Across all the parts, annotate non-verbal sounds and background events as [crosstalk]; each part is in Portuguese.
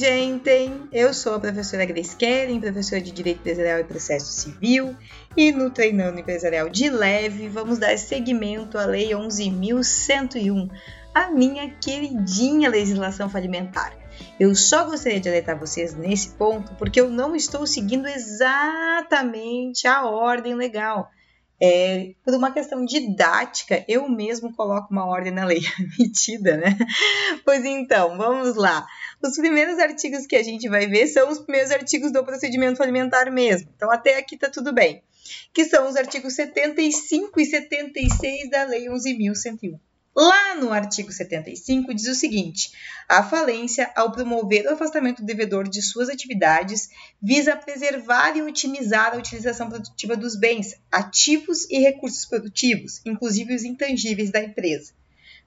gente! Eu sou a professora Grace Kellen, professora de Direito Empresarial e Processo Civil, e no Treinando Empresarial de Leve vamos dar seguimento à Lei 11.101, a minha queridinha legislação falimentar. Eu só gostaria de alertar vocês nesse ponto porque eu não estou seguindo exatamente a ordem legal. É, por uma questão didática, eu mesmo coloco uma ordem na lei [laughs] metida, né? Pois então, vamos lá. Os primeiros artigos que a gente vai ver são os primeiros artigos do procedimento alimentar mesmo. Então, até aqui tá tudo bem. Que são os artigos 75 e 76 da Lei 11.101. Lá no artigo 75 diz o seguinte: a falência, ao promover o afastamento do devedor de suas atividades, visa preservar e otimizar a utilização produtiva dos bens, ativos e recursos produtivos, inclusive os intangíveis da empresa.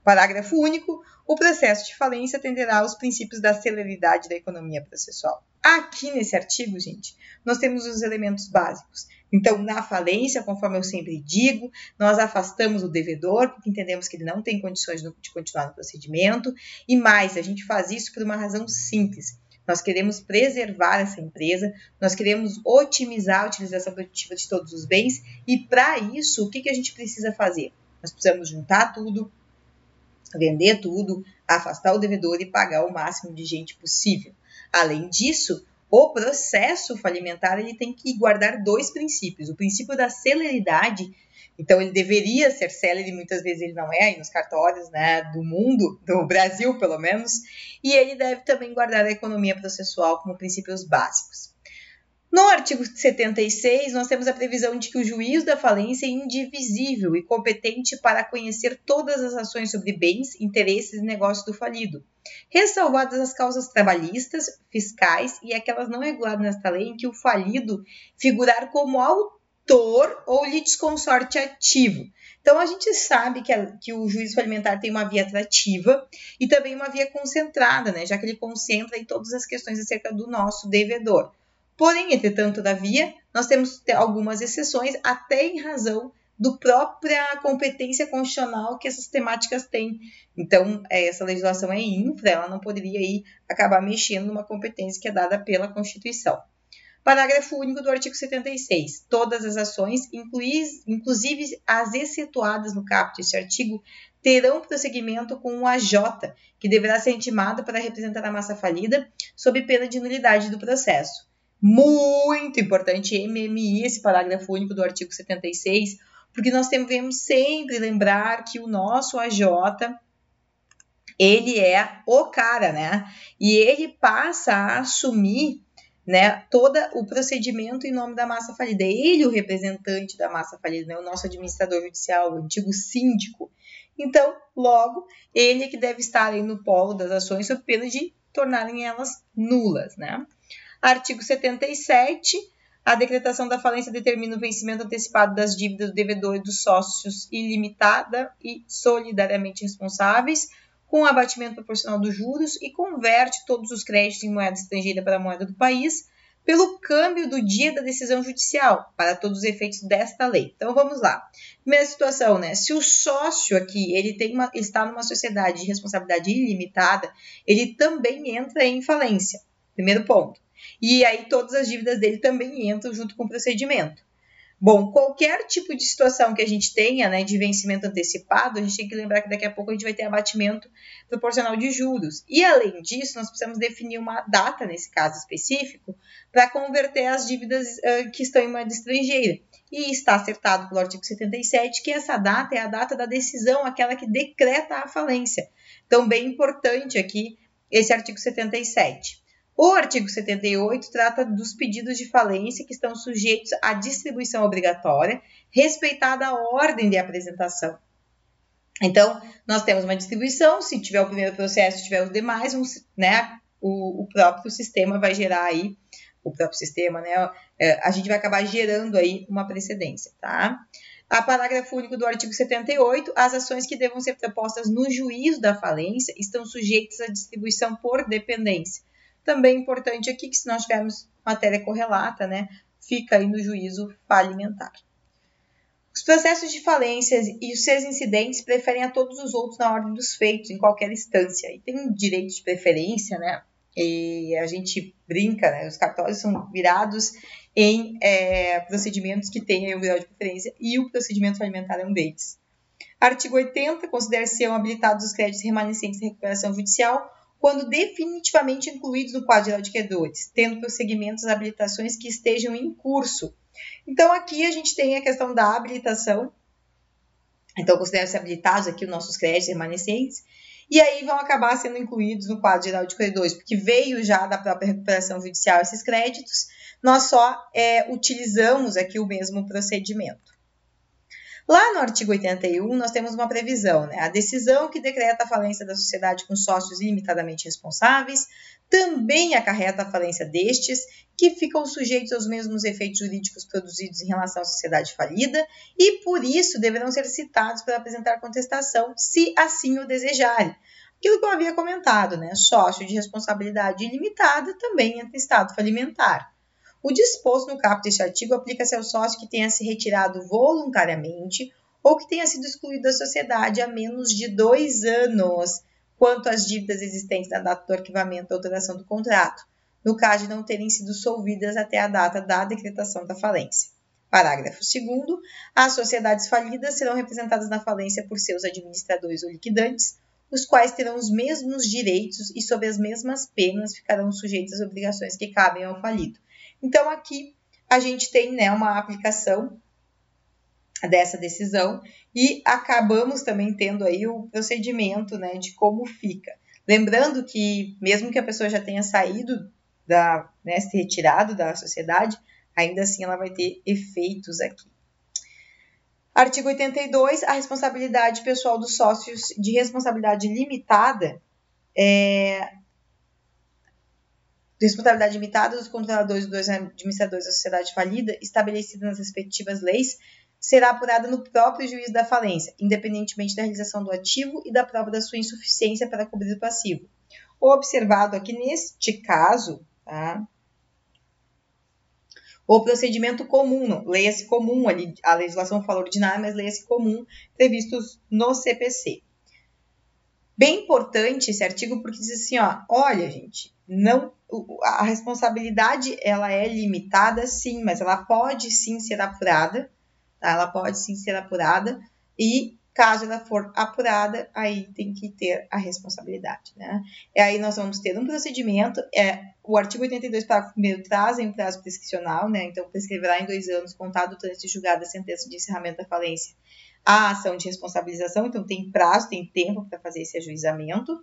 Parágrafo único. O processo de falência atenderá aos princípios da celeridade da economia processual. Aqui nesse artigo, gente, nós temos os elementos básicos. Então, na falência, conforme eu sempre digo, nós afastamos o devedor, porque entendemos que ele não tem condições de continuar no procedimento, e mais, a gente faz isso por uma razão simples. Nós queremos preservar essa empresa, nós queremos otimizar a utilização produtiva de todos os bens, e para isso, o que, que a gente precisa fazer? Nós precisamos juntar tudo, vender tudo, afastar o devedor e pagar o máximo de gente possível. Além disso, o processo falimentar ele tem que guardar dois princípios: o princípio da celeridade, então ele deveria ser célere, muitas vezes ele não é nos cartórios, né, do mundo, do Brasil pelo menos, e ele deve também guardar a economia processual como princípios básicos. No artigo 76, nós temos a previsão de que o juiz da falência é indivisível e competente para conhecer todas as ações sobre bens, interesses e negócios do falido, ressalvadas as causas trabalhistas, fiscais e aquelas não reguladas nesta lei em que o falido figurar como autor ou litisconsorte ativo. Então, a gente sabe que, a, que o juízo falimentar tem uma via atrativa e também uma via concentrada, né, já que ele concentra em todas as questões acerca do nosso devedor. Porém, entretanto, todavia, nós temos algumas exceções, até em razão do própria competência constitucional que essas temáticas têm. Então, é, essa legislação é infra, ela não poderia aí acabar mexendo numa competência que é dada pela Constituição. Parágrafo único do artigo 76. Todas as ações, inclusive as excetuadas no caput deste artigo, terão prosseguimento com o AJ, que deverá ser intimado para representar a massa falida, sob pena de nulidade do processo muito importante, MMI, esse parágrafo único do artigo 76, porque nós devemos sempre lembrar que o nosso AJ, ele é o cara, né? E ele passa a assumir né, todo o procedimento em nome da massa falida. É ele o representante da massa falida, né, o nosso administrador judicial, o antigo síndico. Então, logo, ele é que deve estar aí no polo das ações sob pena de tornarem elas nulas, né? Artigo 77. A decretação da falência determina o vencimento antecipado das dívidas do devedor e dos sócios ilimitada e solidariamente responsáveis, com abatimento proporcional dos juros e converte todos os créditos em moeda estrangeira para a moeda do país pelo câmbio do dia da decisão judicial, para todos os efeitos desta lei. Então vamos lá. Primeira situação, né? Se o sócio aqui ele tem uma, está numa sociedade de responsabilidade ilimitada, ele também entra em falência. Primeiro ponto. E aí todas as dívidas dele também entram junto com o procedimento. Bom, qualquer tipo de situação que a gente tenha, né, de vencimento antecipado, a gente tem que lembrar que daqui a pouco a gente vai ter abatimento proporcional de juros. E além disso, nós precisamos definir uma data nesse caso específico para converter as dívidas uh, que estão em moeda estrangeira. E está acertado pelo artigo 77 que essa data é a data da decisão, aquela que decreta a falência. Então, bem importante aqui esse artigo 77. O artigo 78 trata dos pedidos de falência que estão sujeitos à distribuição obrigatória, respeitada a ordem de apresentação. Então, nós temos uma distribuição, se tiver o primeiro processo, se tiver os demais, um, né, o, o, próprio sistema vai gerar aí, o próprio sistema, né, é, a gente vai acabar gerando aí uma precedência, tá? A parágrafo único do artigo 78, as ações que devam ser propostas no juízo da falência estão sujeitas à distribuição por dependência. Também importante aqui que se nós tivermos matéria correlata, né, fica aí no juízo falimentar. Os processos de falências e os seus incidentes preferem a todos os outros na ordem dos feitos, em qualquer instância. E tem um direito de preferência, né? E a gente brinca, né? Os cartórios são virados em é, procedimentos que têm um grau de preferência e o procedimento alimentar é um deles. Artigo 80. Considera-se habilitados os créditos remanescentes de recuperação judicial quando definitivamente incluídos no quadro de credores, tendo prosseguimentos as habilitações que estejam em curso. Então, aqui a gente tem a questão da habilitação. Então, consideram-se habilitados aqui os nossos créditos remanescentes e aí vão acabar sendo incluídos no quadro geral de credores, porque veio já da própria recuperação judicial esses créditos, nós só é, utilizamos aqui o mesmo procedimento. Lá no artigo 81, nós temos uma previsão, né? A decisão que decreta a falência da sociedade com sócios limitadamente responsáveis também acarreta a falência destes, que ficam sujeitos aos mesmos efeitos jurídicos produzidos em relação à sociedade falida e, por isso, deverão ser citados para apresentar contestação, se assim o desejarem. Aquilo que eu havia comentado, né? Sócio de responsabilidade ilimitada também entra em estado falimentar. O disposto no caput deste artigo aplica-se ao sócio que tenha se retirado voluntariamente ou que tenha sido excluído da sociedade há menos de dois anos quanto às dívidas existentes na data do arquivamento da alteração do contrato, no caso de não terem sido solvidas até a data da decretação da falência. Parágrafo 2. As sociedades falidas serão representadas na falência por seus administradores ou liquidantes, os quais terão os mesmos direitos e, sob as mesmas penas, ficarão sujeitos às obrigações que cabem ao falido. Então, aqui a gente tem né, uma aplicação dessa decisão e acabamos também tendo aí o procedimento né, de como fica. Lembrando que, mesmo que a pessoa já tenha saído da, né, se retirado da sociedade, ainda assim ela vai ter efeitos aqui. Artigo 82, a responsabilidade pessoal dos sócios de responsabilidade limitada é, responsabilidade limitada dos controladores e dos administradores da sociedade falida, estabelecida nas respectivas leis, será apurada no próprio juízo da falência, independentemente da realização do ativo e da prova da sua insuficiência para cobrir o passivo. Observado aqui neste caso, tá? O procedimento comum, leia-se comum, ali, a legislação fala ordinária, mas leia-se comum, previstos no CPC. Bem importante esse artigo porque diz assim, ó, olha, gente, não a responsabilidade ela é limitada, sim, mas ela pode sim ser apurada Tá? Ela pode sim ser apurada e caso ela for apurada, aí tem que ter a responsabilidade, né? E aí nós vamos ter um procedimento, é, o artigo 82, parágrafo 1 traz em prazo prescricional, né? Então, prescreverá em dois anos, contado o trânsito julgado a sentença de encerramento da falência, a ação de responsabilização, então tem prazo, tem tempo para fazer esse ajuizamento.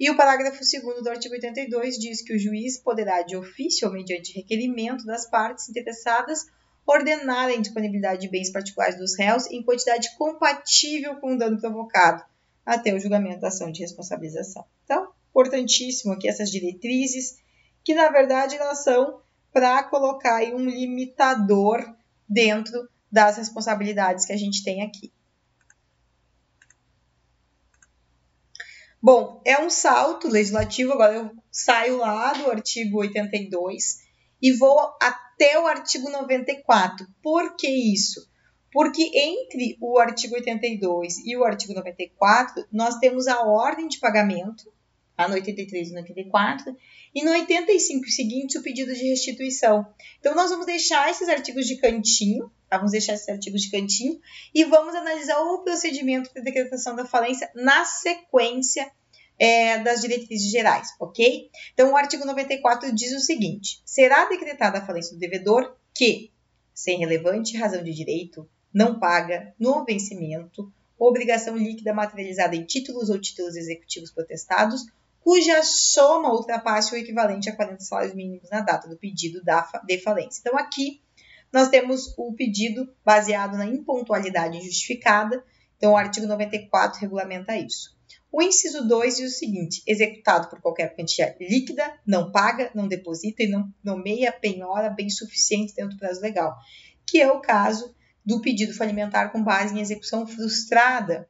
E o parágrafo 2 do artigo 82 diz que o juiz poderá, de ofício ou mediante requerimento das partes interessadas, ordenar a indisponibilidade de bens particulares dos réus em quantidade compatível com o dano provocado, até o julgamento da ação de responsabilização. Então, importantíssimo aqui essas diretrizes, que na verdade elas são para colocar um limitador dentro das responsabilidades que a gente tem aqui. Bom, é um salto legislativo, agora eu saio lá do artigo 82 e vou até o artigo 94. Por que isso? Porque entre o artigo 82 e o artigo 94, nós temos a ordem de pagamento, tá? no 83 e no 84, e no 85 seguinte o pedido de restituição. Então, nós vamos deixar esses artigos de cantinho, tá? vamos deixar esses artigos de cantinho, e vamos analisar o procedimento de decretação da falência na sequência é, das diretrizes gerais, ok? Então, o artigo 94 diz o seguinte: será decretada a falência do devedor que, sem relevante razão de direito, não paga no vencimento obrigação líquida materializada em títulos ou títulos executivos protestados, cuja soma ultrapasse o equivalente a 40 salários mínimos na data do pedido da, de falência. Então, aqui nós temos o pedido baseado na impontualidade injustificada. Então, o artigo 94 regulamenta isso. O inciso 2 diz o seguinte: executado por qualquer quantia líquida, não paga, não deposita e não nomeia penhora bem suficiente dentro do prazo legal, que é o caso do pedido falimentar com base em execução frustrada.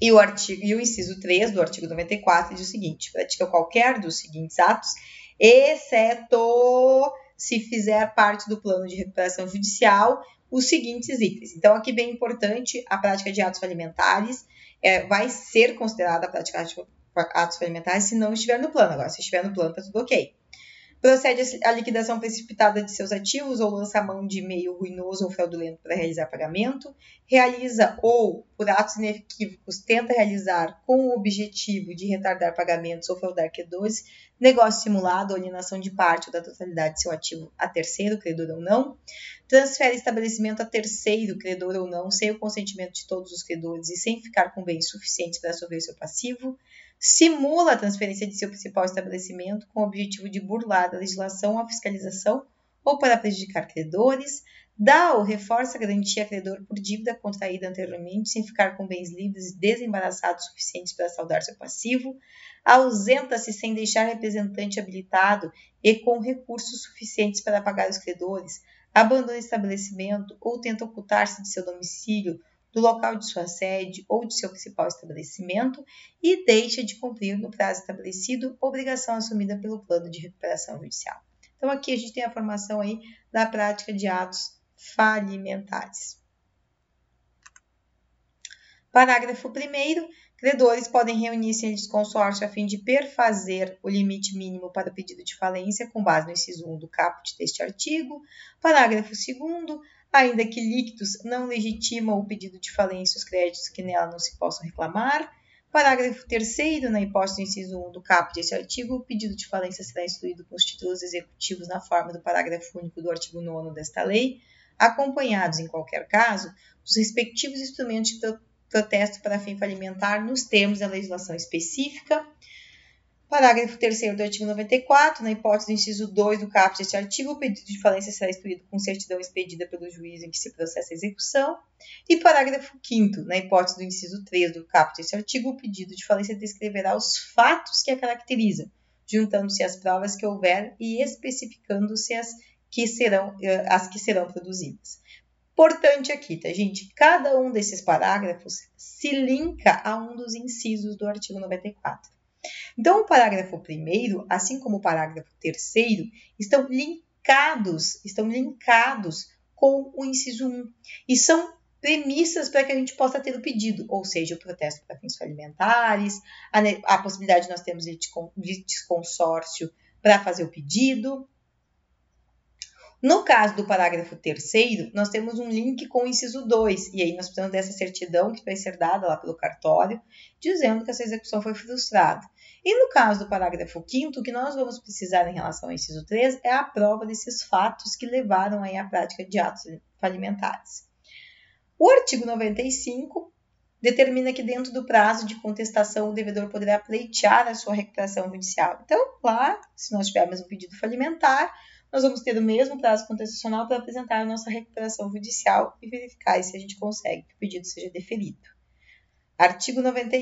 E o, artigo, e o inciso 3 do artigo 94 diz o seguinte: pratica qualquer dos seguintes atos, exceto se fizer parte do plano de recuperação judicial os seguintes itens. Então, aqui bem importante a prática de atos falimentares é, vai ser considerada a prática atos falimentares se não estiver no plano. Agora, se estiver no plano, está tudo ok procede à liquidação precipitada de seus ativos ou lança mão de meio ruinoso ou fraudulento para realizar pagamento, realiza ou, por atos inequívocos, tenta realizar com o objetivo de retardar pagamentos ou fraudar credores, negócio simulado ou alienação de parte ou da totalidade de seu ativo a terceiro, credor ou não, transfere estabelecimento a terceiro, credor ou não, sem o consentimento de todos os credores e sem ficar com bens suficientes para sofrer seu passivo, simula a transferência de seu principal estabelecimento com o objetivo de burlar a legislação ou a fiscalização ou para prejudicar credores, dá ou reforça a garantia a credor por dívida contraída anteriormente sem ficar com bens livres e desembaraçados suficientes para saldar seu passivo, ausenta-se sem deixar representante habilitado e com recursos suficientes para pagar os credores, abandona o estabelecimento ou tenta ocultar-se de seu domicílio do local de sua sede ou de seu principal estabelecimento e deixa de cumprir no prazo estabelecido obrigação assumida pelo plano de recuperação judicial. Então aqui a gente tem a formação aí da prática de atos falimentares. Parágrafo 1 Credores podem reunir-se em consórcio a fim de perfazer o limite mínimo para o pedido de falência com base no inciso 1 do caput deste artigo. Parágrafo 2 ainda que líquidos não legitimam o pedido de falência os créditos que nela não se possam reclamar. Parágrafo 3 na hipótese do inciso 1 do caput deste artigo, o pedido de falência será instruído com os títulos executivos na forma do parágrafo único do artigo 9 desta lei, acompanhados, em qualquer caso, dos respectivos instrumentos de protesto para fim falimentar nos termos da legislação específica, Parágrafo 3 do artigo 94, na hipótese do inciso 2 do caput deste artigo, o pedido de falência será instruído com certidão expedida pelo juiz em que se processa a execução. E parágrafo 5 na hipótese do inciso 3 do caput deste artigo, o pedido de falência descreverá os fatos que a caracterizam, juntando-se as provas que houver e especificando-se as que serão eh, as que serão produzidas. Importante aqui, tá, gente? Cada um desses parágrafos se linka a um dos incisos do artigo 94. Então, o parágrafo primeiro, assim como o parágrafo terceiro, estão linkados, estão linkados com o inciso 1 e são premissas para que a gente possa ter o pedido, ou seja, o protesto para fins alimentares, a, a possibilidade de nós termos litisconsórcio para fazer o pedido. No caso do parágrafo terceiro, nós temos um link com o inciso 2, e aí nós precisamos dessa certidão que vai ser dada lá pelo cartório, dizendo que essa execução foi frustrada. E no caso do parágrafo 5 o que nós vamos precisar em relação ao inciso 3 é a prova desses fatos que levaram aí à prática de atos falimentares. O artigo 95 determina que dentro do prazo de contestação o devedor poderá pleitear a sua recuperação judicial. Então, lá, se nós tivermos um pedido falimentar, nós vamos ter o mesmo prazo contestacional para apresentar a nossa recuperação judicial e verificar se a gente consegue que o pedido seja deferido. Artigo 96.